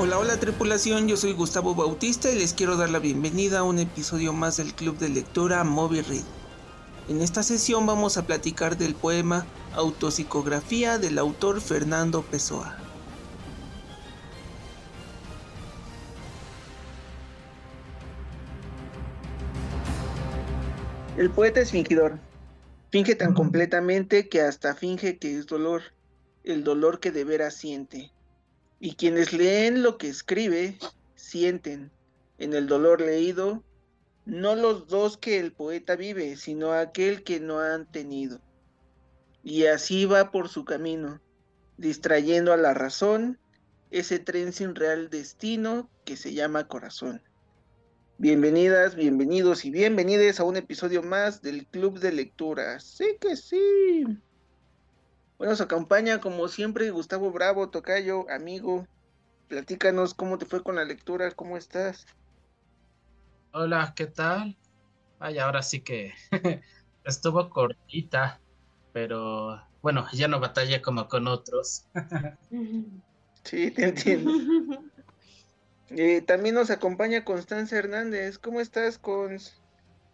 Hola, hola tripulación, yo soy Gustavo Bautista y les quiero dar la bienvenida a un episodio más del Club de Lectura Moby Read. En esta sesión vamos a platicar del poema Autopsicografía del autor Fernando Pessoa. El poeta es fingidor. Finge tan completamente que hasta finge que es dolor, el dolor que de veras siente y quienes leen lo que escribe, sienten en el dolor leído, no los dos que el poeta vive, sino aquel que no han tenido. Y así va por su camino, distrayendo a la razón ese tren sin real destino que se llama corazón. Bienvenidas, bienvenidos y bienvenidas a un episodio más del Club de Lectura. Sí que sí. Bueno, nos acompaña como siempre Gustavo Bravo, Tocayo, amigo. Platícanos cómo te fue con la lectura, cómo estás. Hola, ¿qué tal? Ay, ahora sí que estuvo cortita, pero bueno, ya no batallé como con otros. sí, te entiendo. Eh, también nos acompaña Constanza Hernández. ¿Cómo estás, Cons?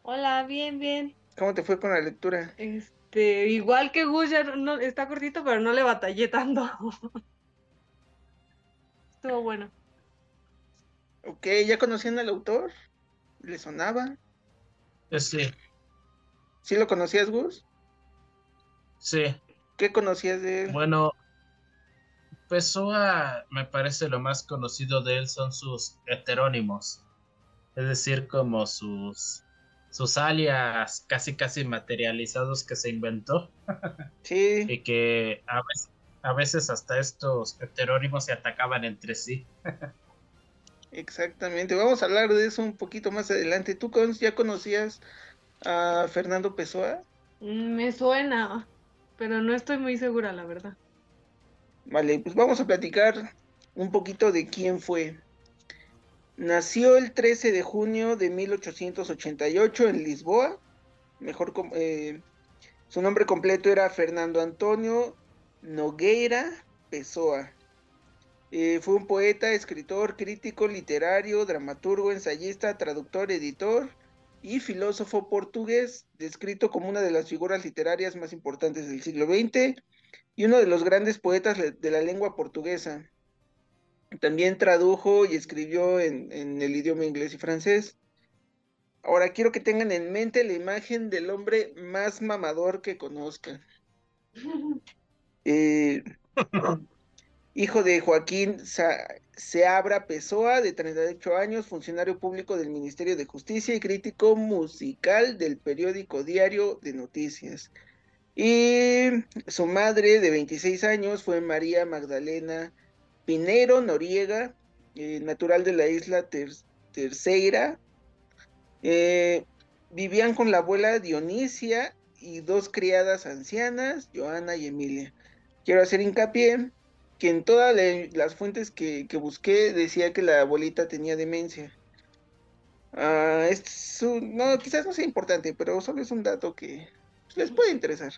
Hola, bien, bien. ¿Cómo te fue con la lectura? Este, igual que Gus, no, está cortito, pero no le batallé tanto. Estuvo bueno. Ok, ¿ya conocían al autor? ¿Le sonaba? Eh, sí. ¿Sí lo conocías, Gus? Sí. ¿Qué conocías de él? Bueno, Pessoa, me parece lo más conocido de él son sus heterónimos. Es decir, como sus sus alias casi casi materializados que se inventó. Sí. y que a veces, a veces hasta estos heterónimos se atacaban entre sí. Exactamente, vamos a hablar de eso un poquito más adelante. ¿Tú ya conocías a Fernando Pessoa? Mm, me suena, pero no estoy muy segura, la verdad. Vale, pues vamos a platicar un poquito de quién fue. Nació el 13 de junio de 1888 en Lisboa. Mejor, eh, su nombre completo era Fernando Antonio Nogueira Pessoa. Eh, fue un poeta, escritor, crítico literario, dramaturgo, ensayista, traductor, editor y filósofo portugués, descrito como una de las figuras literarias más importantes del siglo XX y uno de los grandes poetas de la lengua portuguesa. También tradujo y escribió en, el idioma inglés y francés. Ahora quiero que tengan en mente la imagen del hombre más mamador que conozcan. Eh, hijo de Joaquín Seabra Pessoa, de 38 años, funcionario público del Ministerio de Justicia y crítico musical del periódico Diario de Noticias. Y su madre, de 26 años, fue María Magdalena Pinero Noriega, eh, natural de la isla Terceira. Eh, vivían con la abuela Dionisia y dos criadas ancianas, Joana y Emilia. Quiero hacer hincapié que en todas las fuentes que, busqué decía que la abuelita tenía demencia. Ah, no, quizás no sea importante, pero solo es un dato que les puede interesar.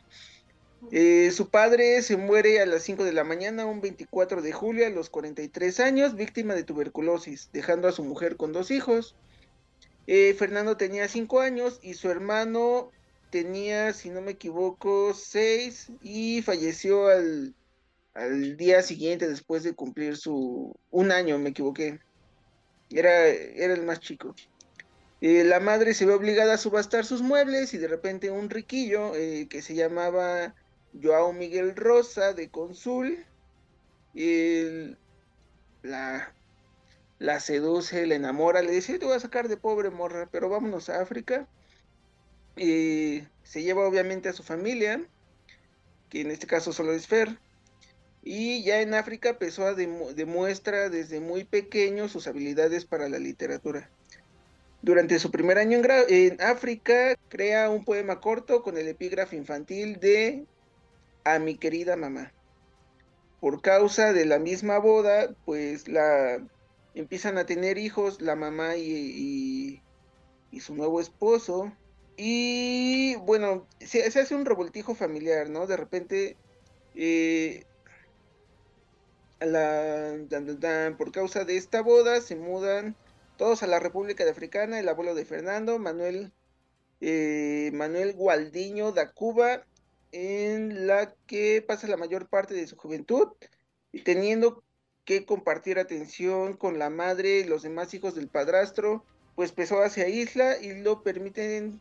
Eh, su padre se muere a las 5 de la mañana, un 24 de julio, a los 43 años, víctima de tuberculosis, dejando a su mujer con dos hijos. Eh, Fernando tenía 5 años y su hermano tenía, si no me equivoco, 6 y falleció al, al, día siguiente después de cumplir su... un año, me equivoqué. Era, era el más chico. Eh, la madre se ve obligada a subastar sus muebles y de repente un riquillo que se llamaba Joao Miguel Rosa de Consul la, la seduce, la enamora, le dice, te voy a sacar de pobre morra, pero vámonos a África. se lleva obviamente a su familia, que en este caso solo es Fer. Y ya en África empezó a demuestra desde muy pequeño sus habilidades para la literatura. Durante su primer año en, África, crea un poema corto con el epígrafe infantil de A mi querida mamá. Por causa de la misma boda, pues la empiezan a tener hijos la mamá y, su nuevo esposo. Y bueno, se, hace un revoltijo familiar, ¿no? De repente, eh, por causa de esta boda se mudan todos a la República de Africana, el abuelo de Fernando, Manuel, eh, Manuel Gualdiño da Cuba, en la que pasa la mayor parte de su juventud, y teniendo que compartir atención con la madre y los demás hijos del padrastro, pues pesó hacia Isla y lo permiten,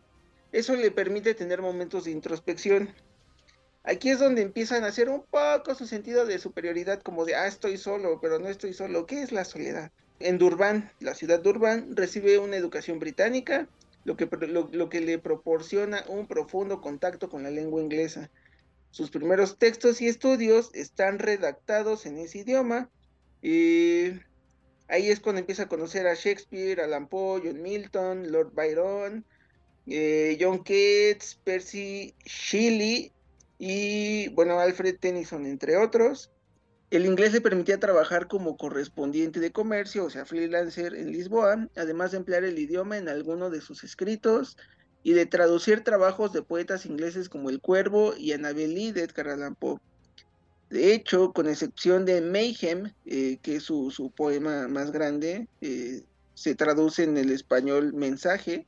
eso le permite tener momentos de introspección. Aquí es donde empiezan a hacer un poco su sentido de superioridad, como de, ah, estoy solo, pero no estoy solo. ¿Qué es la soledad? En Durban, la ciudad de Durban, recibe una educación británica, lo que, lo, que le proporciona un profundo contacto con la lengua inglesa. Sus primeros textos y estudios están redactados en ese idioma. Y ahí es cuando empieza a conocer a Shakespeare, Alan Poe, John Milton, Lord Byron, eh, John Keats, Percy Shelley y, bueno, Alfred Tennyson, entre otros. El inglés le permitía trabajar como correspondiente de comercio, o sea, freelancer en Lisboa, además de emplear el idioma en alguno de sus escritos y de traducir trabajos de poetas ingleses como El Cuervo y Annabel Lee de Edgar Allan Poe. De hecho, con excepción de Mayhem, eh, que es su, poema más grande, eh, se traduce en el español mensaje,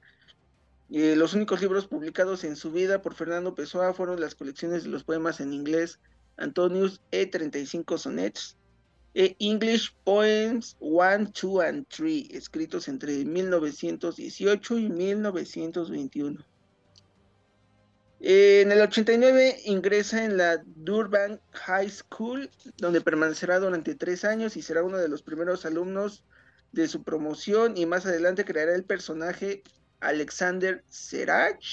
eh, los únicos libros publicados en su vida por Fernando Pessoa fueron las colecciones de los poemas en inglés Antonius E35 Sonnets e English Poems 1, 2 and 3, escritos entre 1918 y 1921. En el 89 ingresa en la Durban High School, donde permanecerá durante tres años y será uno de los primeros alumnos de su promoción y más adelante creará el personaje Alexander Serach,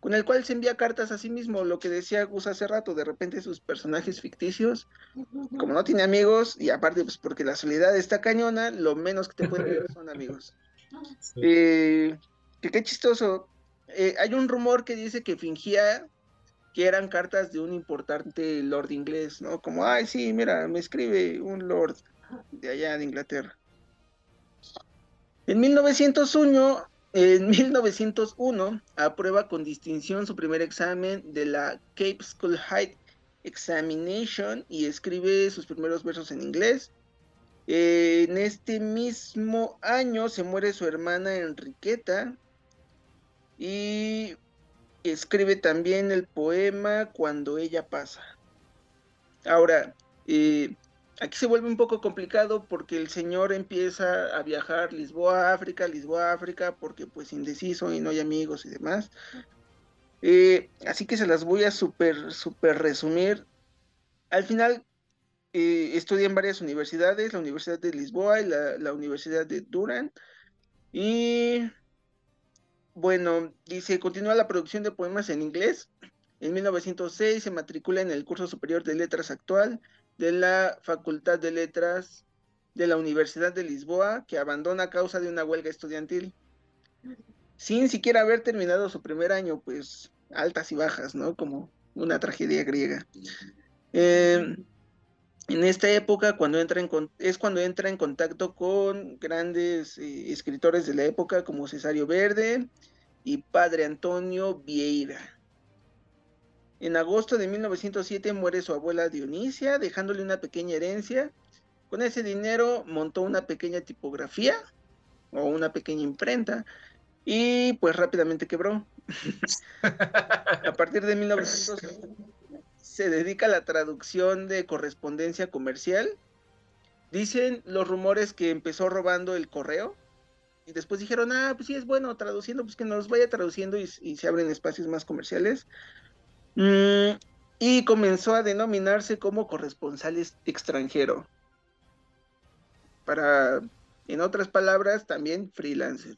con el cual se envía cartas a sí mismo, lo que decía Gus hace rato, de repente sus personajes ficticios, como no tiene amigos, y aparte pues porque la soledad está cañona, lo menos que te pueden ver son amigos. Eh, que qué chistoso, eh, hay un rumor que dice que fingía que eran cartas de un importante lord inglés, ¿no? Como, ay, sí, mira, me escribe un lord de allá de Inglaterra. En 1901, en 1901 aprueba con distinción su primer examen de la Cape School High Examination y escribe sus primeros versos en inglés. en este mismo año se muere su hermana Enriqueta y escribe también el poema Cuando ella pasa. Ahora, eh, Aquí se vuelve un poco complicado porque el señor empieza a viajar Lisboa, África, Lisboa, África, porque pues indeciso y no hay amigos y demás. Eh, así que se las voy a súper, súper resumir. Al final eh, estudia en varias universidades, la Universidad de Lisboa y la, la Universidad de Durham. Y bueno, dice, continúa la producción de poemas en inglés. En 1906 se matricula en el curso superior de letras actual de la Facultad de Letras de la Universidad de Lisboa, que abandona a causa de una huelga estudiantil, sin siquiera haber terminado su primer año, pues altas y bajas, ¿no? Como una tragedia griega. Em, en esta época, cuando entra en, es cuando entra en contacto con grandes eh, escritores de la época como Cesario Verde y Padre Antonio Vieira. En agosto de 1907 muere su abuela Dionisia, dejándole una pequeña herencia. Con ese dinero montó una pequeña tipografía o una pequeña imprenta y pues rápidamente quebró. a partir de 1900 se dedica a la traducción de correspondencia comercial. Dicen los rumores que empezó robando el correo y después dijeron, ah, pues sí es bueno traduciendo, pues que nos vaya traduciendo y, y se abren espacios más comerciales. Mm, y comenzó a denominarse como corresponsal extranjero. Para, en otras palabras, también freelancer.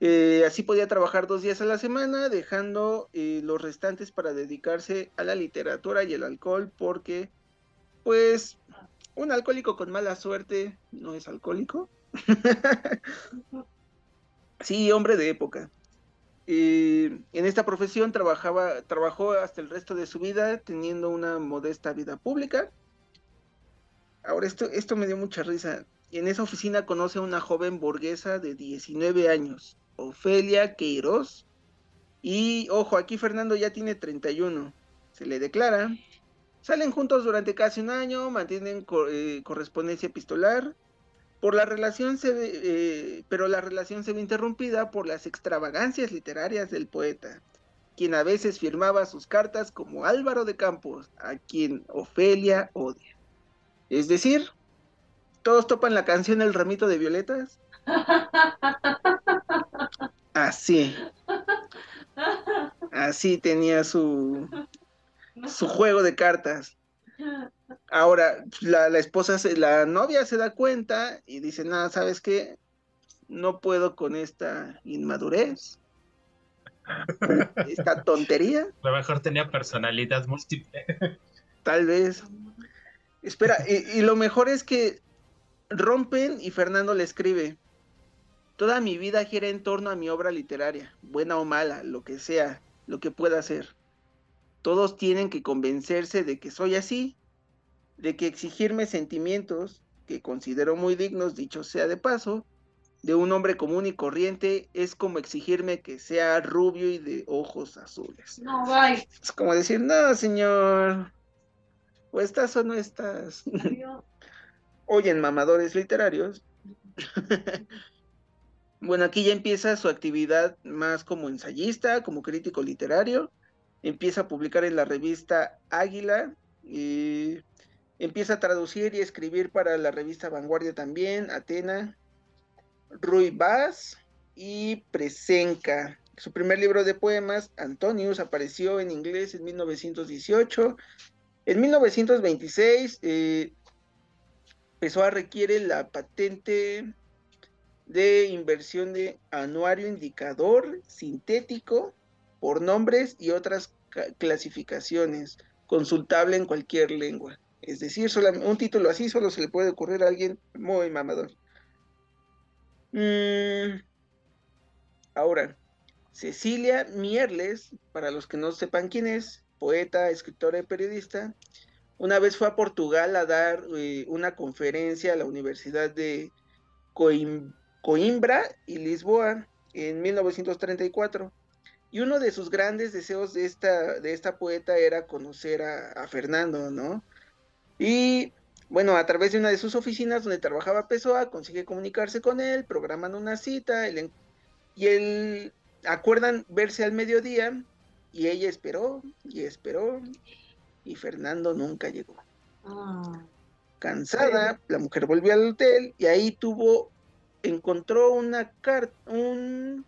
Eh, así podía trabajar dos días a la semana, dejando eh, los restantes para dedicarse a la literatura y el alcohol, porque, pues, un alcohólico con mala suerte no es alcohólico. sí, hombre de época. Eh, en esta profesión trabajaba, trabajó hasta el resto de su vida teniendo una modesta vida pública. Ahora, esto, esto me dio mucha risa. En esa oficina conoce a una joven burguesa de 19 años, Ofelia Queiroz. Y ojo, aquí Fernando ya tiene 31. Se le declara, Salen juntos durante casi un año, mantienen eh, correspondencia epistolar, por la relación se eh, pero la relación se ve interrumpida por las extravagancias literarias del poeta, quien a veces firmaba sus cartas como Álvaro de Campos, a quien Ofelia odia. Es decir, todos topan la canción El ramito de violetas. Así. Así tenía su, su juego de cartas. Ahora, la, la esposa, la novia se da cuenta y dice, nada, ¿sabes qué? No puedo con esta inmadurez, esta tontería. A lo mejor tenía personalidad múltiple. Tal vez. Espera, y, y lo mejor es que rompen y Fernando le escribe, toda mi vida gira en torno a mi obra literaria, buena o mala, lo que sea, lo que pueda ser. Todos tienen que convencerse de que soy así de que exigirme sentimientos que considero muy dignos, dicho sea de paso, de un hombre común y corriente es como exigirme que sea rubio y de ojos azules. No, bye. Es como decir, no, señor, o estás o no estás. Oyen, mamadores literarios. bueno, aquí ya empieza su actividad más como ensayista, como crítico literario. Empieza a publicar en la revista Águila. Y Empieza a traducir y escribir para la revista Vanguardia también, Atena, Rui Vaz y Presenca. Su primer libro de poemas, Antonius, apareció en inglés en 1918. En 1926 eh, Pessoa requiere la patente de inversión de anuario indicador sintético por nombres y otras clasificaciones, consultable en cualquier lengua. Es decir, un título así solo se le puede ocurrir a alguien muy mamador. Mm, ahora, Cecilia Mierles, para los que no sepan quién es, poeta, escritora y periodista, una vez fue a Portugal a dar eh, una conferencia a la Universidad de Coimbra y Lisboa en 1934. Y uno de sus grandes deseos de esta, de esta poeta era conocer a Fernando, ¿no? Y bueno, a través de una de sus oficinas donde trabajaba Pessoa, consigue comunicarse con él, programan una cita, y él acuerdan verse al mediodía, y ella esperó y esperó, y Fernando nunca llegó. Ah. Cansada, la mujer volvió al hotel y ahí tuvo, encontró una carta, un...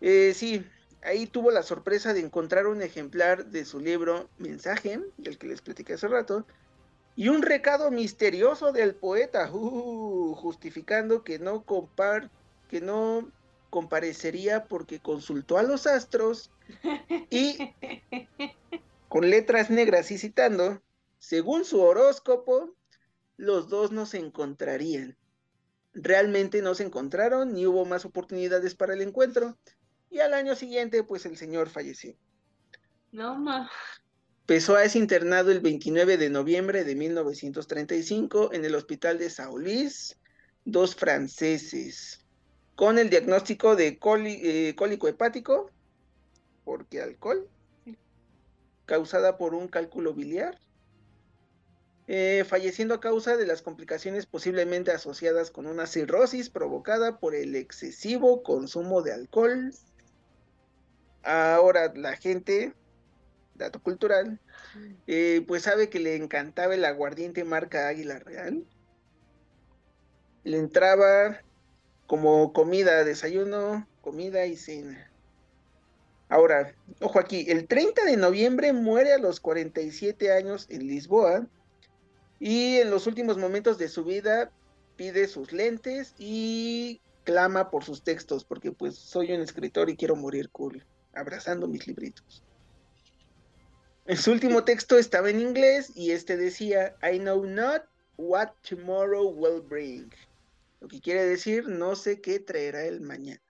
Eh, sí, ahí tuvo la sorpresa de encontrar un ejemplar de su libro Mensaje, del que les platiqué hace rato, y un recado misterioso del poeta, uh, justificando que no, compar que no comparecería porque consultó a los astros y con letras negras y citando, según su horóscopo, los dos no se encontrarían. Realmente no se encontraron ni hubo más oportunidades para el encuentro. Y al año siguiente, pues el señor falleció. No, ma. Pessoa es internado el 29 de noviembre de 1935 en el hospital de Saulís, dos franceses, con el diagnóstico de eh, cólico hepático, porque alcohol, causada por un cálculo biliar, eh, falleciendo a causa de las complicaciones posiblemente asociadas con una cirrosis provocada por el excesivo consumo de alcohol Ahora la gente, dato cultural, eh, pues sabe que le encantaba el aguardiente marca Águila Real. Le entraba como comida, desayuno, comida y cena. Ahora, ojo aquí, el 30 de noviembre muere a los 47 años en Lisboa y en los últimos momentos de su vida pide sus lentes y clama por sus textos porque pues soy un escritor y quiero morir cool abrazando mis libritos. En su último texto estaba en inglés y este decía, I know not what tomorrow will bring. Lo que quiere decir, no sé qué traerá el mañana.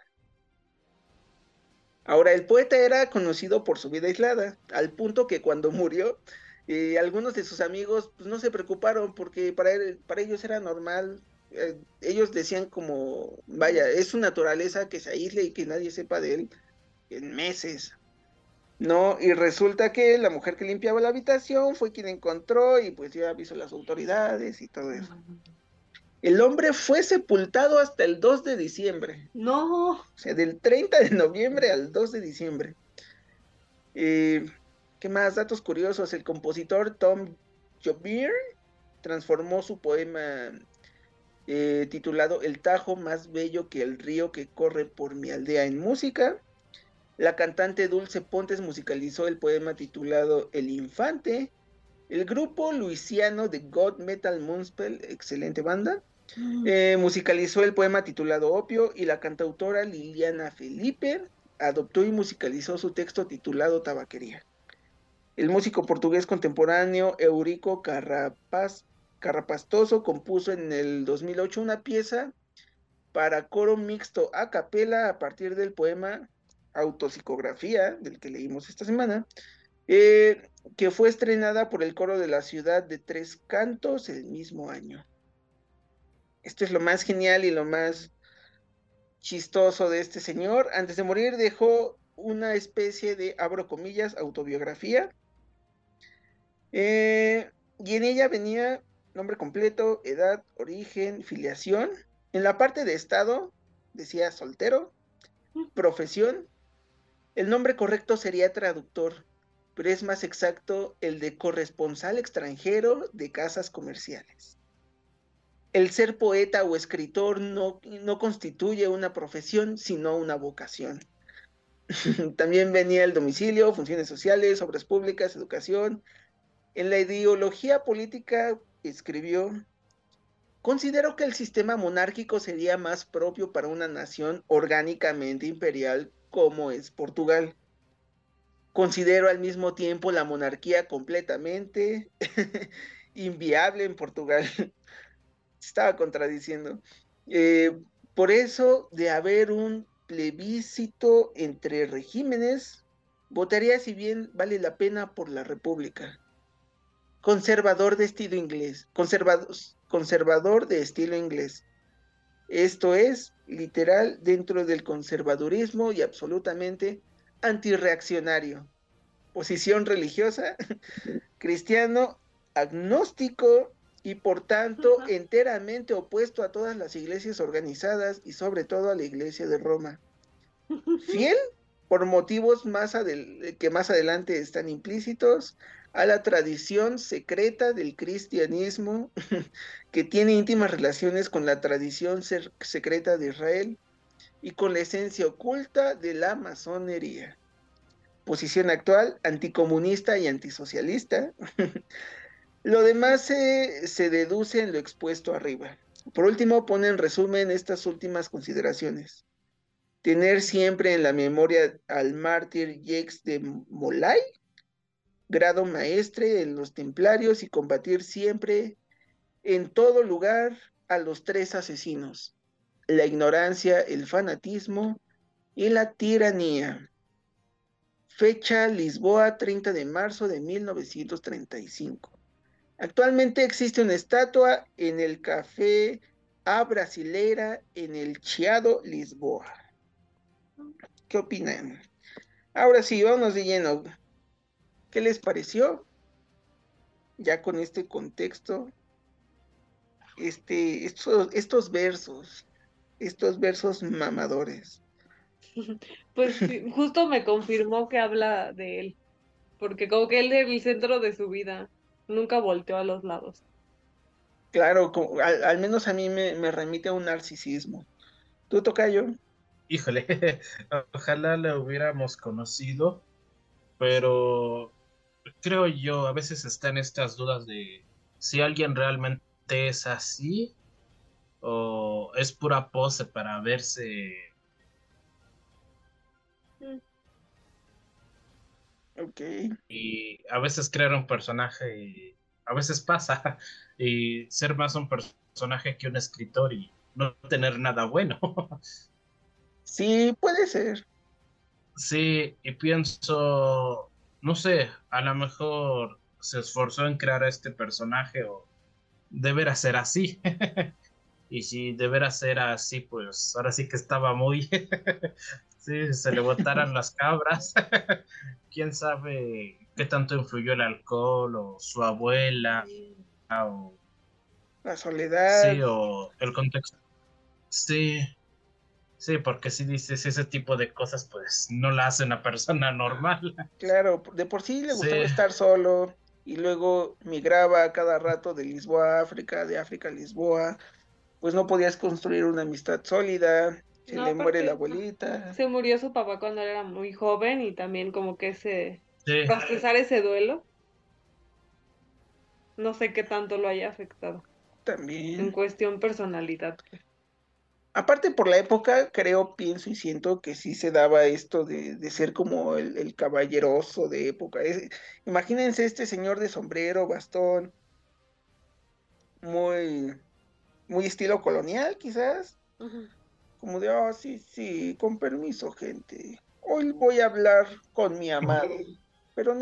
Ahora, el poeta era conocido por su vida aislada, al punto que cuando murió, eh, algunos de sus amigos pues, no se preocuparon porque para, para ellos era normal. Eh, ellos decían como, vaya, es su naturaleza que se aísle y que nadie sepa de él en meses. No, y resulta que la mujer que limpiaba la habitación fue quien encontró y pues ya avisó a las autoridades y todo eso. El hombre fue sepultado hasta el 2 de diciembre. No. O sea, del 30 de noviembre al 2 de diciembre. Eh, ¿Qué más? Datos curiosos. El compositor Tom Jobir transformó su poema eh, titulado El Tajo más bello que el río que corre por mi aldea en música. La cantante Dulce Pontes musicalizó el poema titulado El Infante. El grupo luisiano de God Metal Moonspell, excelente banda, mm. eh, musicalizó el poema titulado Opio y la cantautora Liliana Felipe adoptó y musicalizó su texto titulado Tabaquería. El músico portugués contemporáneo Eurico Carrapaz, Carrapastoso compuso en el 2008 una pieza para coro mixto a capela a partir del poema autopsicografía, del que leímos esta semana, eh, que fue estrenada por el coro de la ciudad de Tres Cantos el mismo año. Esto es lo más genial y lo más chistoso de este señor. Antes de morir dejó una especie de, abro comillas, autobiografía. Eh, y en ella venía nombre completo, edad, origen, filiación. En la parte de estado decía soltero, profesión, el nombre correcto sería traductor, pero es más exacto el de corresponsal extranjero de casas comerciales. El ser poeta o escritor no, no constituye una profesión, sino una vocación. También venía el domicilio, funciones sociales, obras públicas, educación. En la ideología política escribió, considero que el sistema monárquico sería más propio para una nación orgánicamente imperial como es Portugal. Considero al mismo tiempo la monarquía completamente inviable en Portugal. Estaba contradiciendo. Eh, por eso, de haber un plebiscito entre regímenes, votaría si bien vale la pena por la República. Conservador de estilo inglés, conservador, conservador de estilo inglés. Esto es literal dentro del conservadurismo y absolutamente antirreaccionario. Posición religiosa, cristiano, agnóstico y por tanto enteramente opuesto a todas las iglesias organizadas y sobre todo a la iglesia de Roma. Fiel por motivos más que más adelante están implícitos a la tradición secreta del cristianismo que tiene íntimas relaciones con la tradición secreta de Israel y con la esencia oculta de la masonería. Posición actual, anticomunista y antisocialista. lo demás se, se deduce en lo expuesto arriba. Por último, pone en resumen estas últimas consideraciones. Tener siempre en la memoria al mártir Jacques de Molay, grado maestre en los templarios y combatir siempre en todo lugar a los tres asesinos, la ignorancia, el fanatismo y la tiranía. Fecha Lisboa 30 de marzo de 1935. Actualmente existe una estatua en el Café A Brasileira en el Chiado, Lisboa. ¿Qué opinan? Ahora sí, vamos de lleno. ¿Qué les pareció? Ya con este contexto, este, estos, estos versos, estos versos mamadores. Pues justo me confirmó que habla de él, porque como que él es el centro de su vida, nunca volteó a los lados. Claro, al, menos a mí me, me, remite a un narcisismo. ¿Tú, yo? Híjole, ojalá le hubiéramos conocido, pero creo yo, a veces están estas dudas de si alguien realmente es así o es pura pose para verse. Ok. Y a veces crear un personaje, y a veces pasa, y ser más un personaje que un escritor y no tener nada bueno. Sí, puede ser. Sí, y pienso, no sé, a lo mejor se esforzó en crear a este personaje o deberá ser así. y si deberá ser así, pues ahora sí que estaba muy, Sí, se le botaran las cabras. Quién sabe qué tanto influyó el alcohol o su abuela o la soledad. Sí, o el contexto. Sí, sí, porque si dices ese tipo de cosas, pues no la hace una persona normal. Claro, de por sí le gustaba estar solo y luego migraba cada rato de Lisboa a África, de África a Lisboa. Pues no podías construir una amistad sólida, se le muere la abuelita. Se murió su papá cuando era muy joven y también como que ese procesar ese duelo. No sé qué tanto lo haya afectado. También. En cuestión personalidad. Aparte por la época, creo, pienso y siento que sí se daba esto de, ser como el, caballeroso de época. imagínense este señor de sombrero, bastón, muy, muy estilo colonial quizás. Como de, oh, sí, sí, con permiso, gente. Hoy voy a hablar con mi amado. Pero,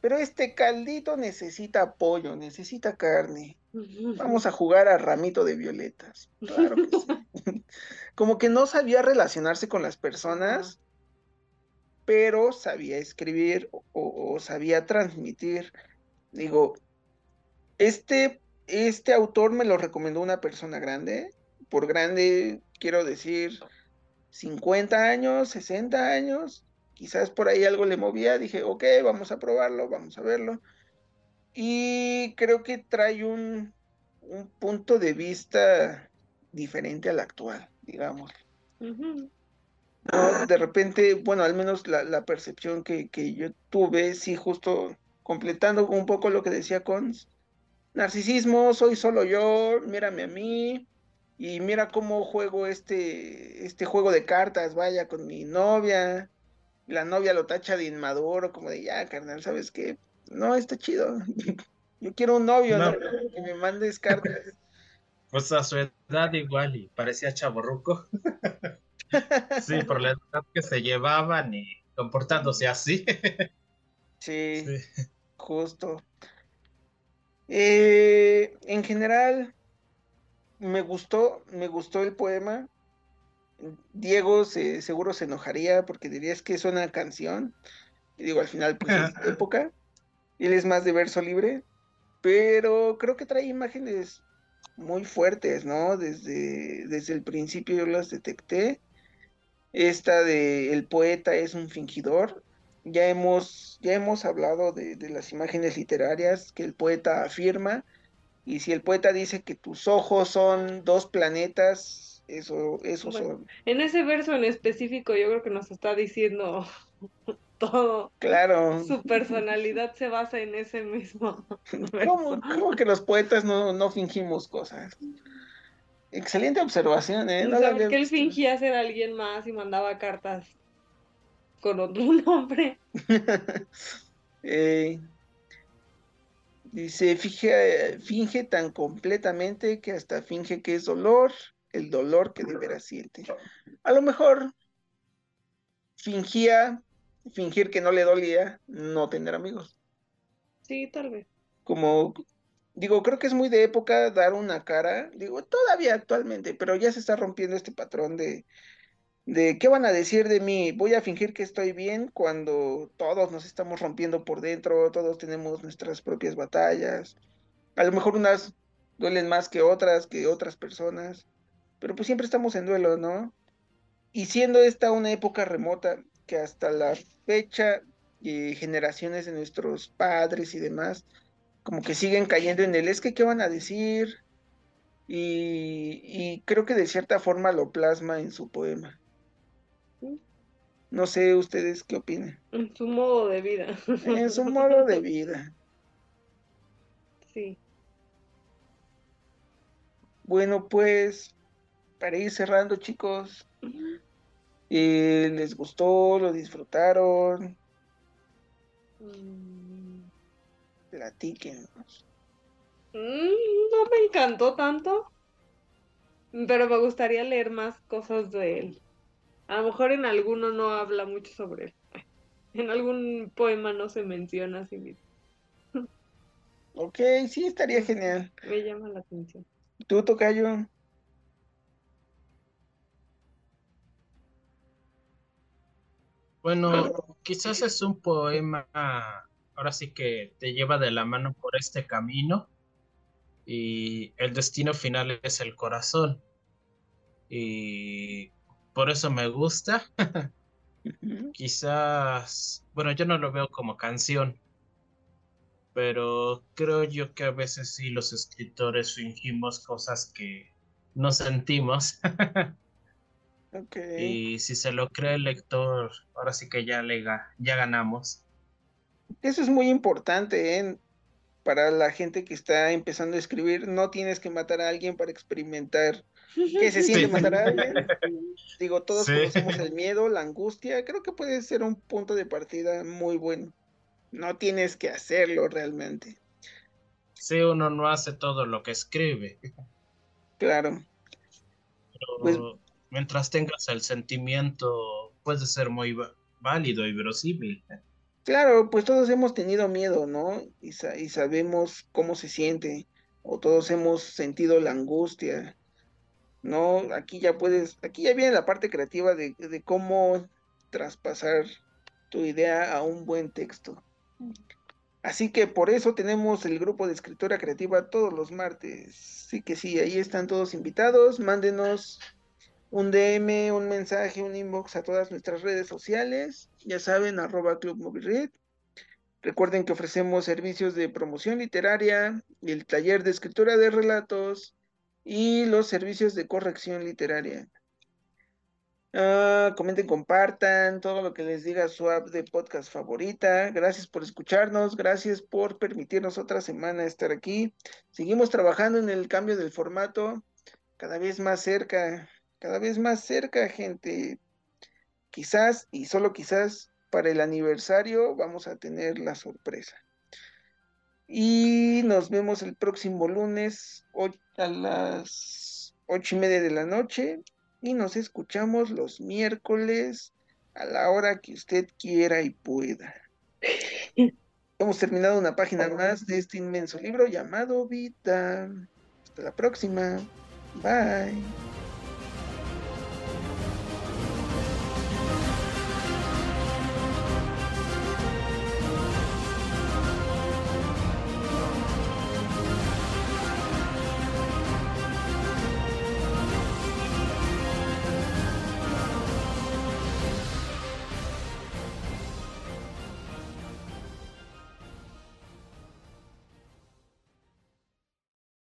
pero este caldito necesita apoyo, necesita carne. Vamos a jugar a ramito de violetas. Claro que sí. Como que no sabía relacionarse con las personas, pero sabía escribir o, sabía transmitir. Digo, este, este autor me lo recomendó una persona grande. Por grande quiero decir 50 años, 60 años. Quizás por ahí algo le movía. Dije, ok, vamos a probarlo, vamos a verlo y creo que trae un, punto de vista diferente al actual, digamos. de repente, bueno, al menos la, percepción que, yo tuve, sí, justo completando un poco lo que decía Cons, narcisismo, soy solo yo, mírame a mí, y mira cómo juego este, este juego de cartas, vaya, con mi novia, la novia lo tacha de inmaduro, como de, ya, carnal, ¿sabes qué? No, está chido. Yo quiero un novio, no. Que me mandes cartas. Pues a su edad igual y parecía chaborruco. sí, por la edad que se llevaban y comportándose así. sí, justo. Eh, en general, me gustó, me gustó el poema. Diego se, seguro se enojaría porque dirías que es una canción. Y digo, al final, pues es época. Él es más de verso libre, pero creo que trae imágenes muy fuertes, ¿no? Desde, desde el principio yo las detecté. Esta de el poeta es un fingidor. Ya hemos, ya hemos hablado de, las imágenes literarias que el poeta afirma. Y si el poeta dice que tus ojos son dos planetas, eso, eso son. En ese verso en específico, yo creo que nos está diciendo todo. Claro. Su personalidad se basa en ese mismo. ¿Cómo, que los poetas no, fingimos cosas? Excelente observación, ¿eh? que él fingía ser alguien más y mandaba cartas con otro nombre. Eh, dice, finge, finge tan completamente que hasta finge que es dolor, el dolor que de veras siente. A lo mejor fingía fingir que no le dolía no tener amigos. Sí, tal vez. Como, digo, creo que es muy de época dar una cara, digo, todavía actualmente, pero ya se está rompiendo este patrón de, de qué van a decir de mí, voy a fingir que estoy bien cuando todos nos estamos rompiendo por dentro, todos tenemos nuestras propias batallas, a lo mejor unas duelen más que otras, que otras personas, pero pues siempre estamos en duelo, ¿no? Y siendo esta una época remota, que hasta la fecha, generaciones de nuestros padres y demás, como que siguen cayendo en el es que qué van a decir. Y, creo que de cierta forma lo plasma en su poema. No sé ustedes qué opinan. En su modo de vida. En su modo de vida. Sí. Bueno, pues, para ir cerrando, chicos, eh, ¿Les gustó? ¿Lo disfrutaron? Mm. Platíquenos. Mm, no me encantó tanto, pero me gustaría leer más cosas de él. A lo mejor en alguno no habla mucho sobre él. En algún poema no se menciona así mismo. Ok, sí, estaría genial. Me llama la atención. ¿Tú, Tocayo? Bueno, quizás es un poema, ahora sí que te lleva de la mano por este camino y el destino final es el corazón. Y por eso me gusta. Quizás, bueno, yo no lo veo como canción, pero creo yo que a veces sí los escritores fingimos cosas que no sentimos. Y si se lo cree el lector, ahora sí que ya, le, ya ganamos. Eso es muy importante, ¿eh? Para la gente que está empezando a escribir, no tienes que matar a alguien para experimentar qué se siente matar a alguien. Digo, todos conocemos el miedo, la angustia. Creo que puede ser un punto de partida muy bueno. No tienes que hacerlo realmente. Si uno no hace todo lo que escribe. Claro. Pues mientras tengas el sentimiento, puede ser muy válido y verosímil. Claro, pues todos hemos tenido miedo, ¿no? Y, sabemos cómo se siente, o todos hemos sentido la angustia, ¿no? Aquí ya puedes, aquí ya viene la parte creativa de, de cómo traspasar tu idea a un buen texto. Así que por eso tenemos el grupo de escritora creativa todos los martes. Sí que sí, ahí están todos invitados. Mándenos un DM, un mensaje, un inbox a todas nuestras redes sociales. Ya saben, arroba Club Recuerden que ofrecemos servicios de promoción literaria, el taller de escritura de relatos y los servicios de corrección literaria. Ah, comenten, compartan todo lo que les diga su app de podcast favorita. Gracias por escucharnos, gracias por permitirnos otra semana estar aquí. Seguimos trabajando en el cambio del formato, cada vez más cerca cada vez más cerca, gente. Quizás y solo quizás para el aniversario vamos a tener la sorpresa. Y nos vemos el próximo lunes a las ocho y media de la noche. Y nos escuchamos los miércoles a la hora que usted quiera y pueda. Hemos terminado una página más de este inmenso libro llamado Vida. Hasta la próxima. Bye.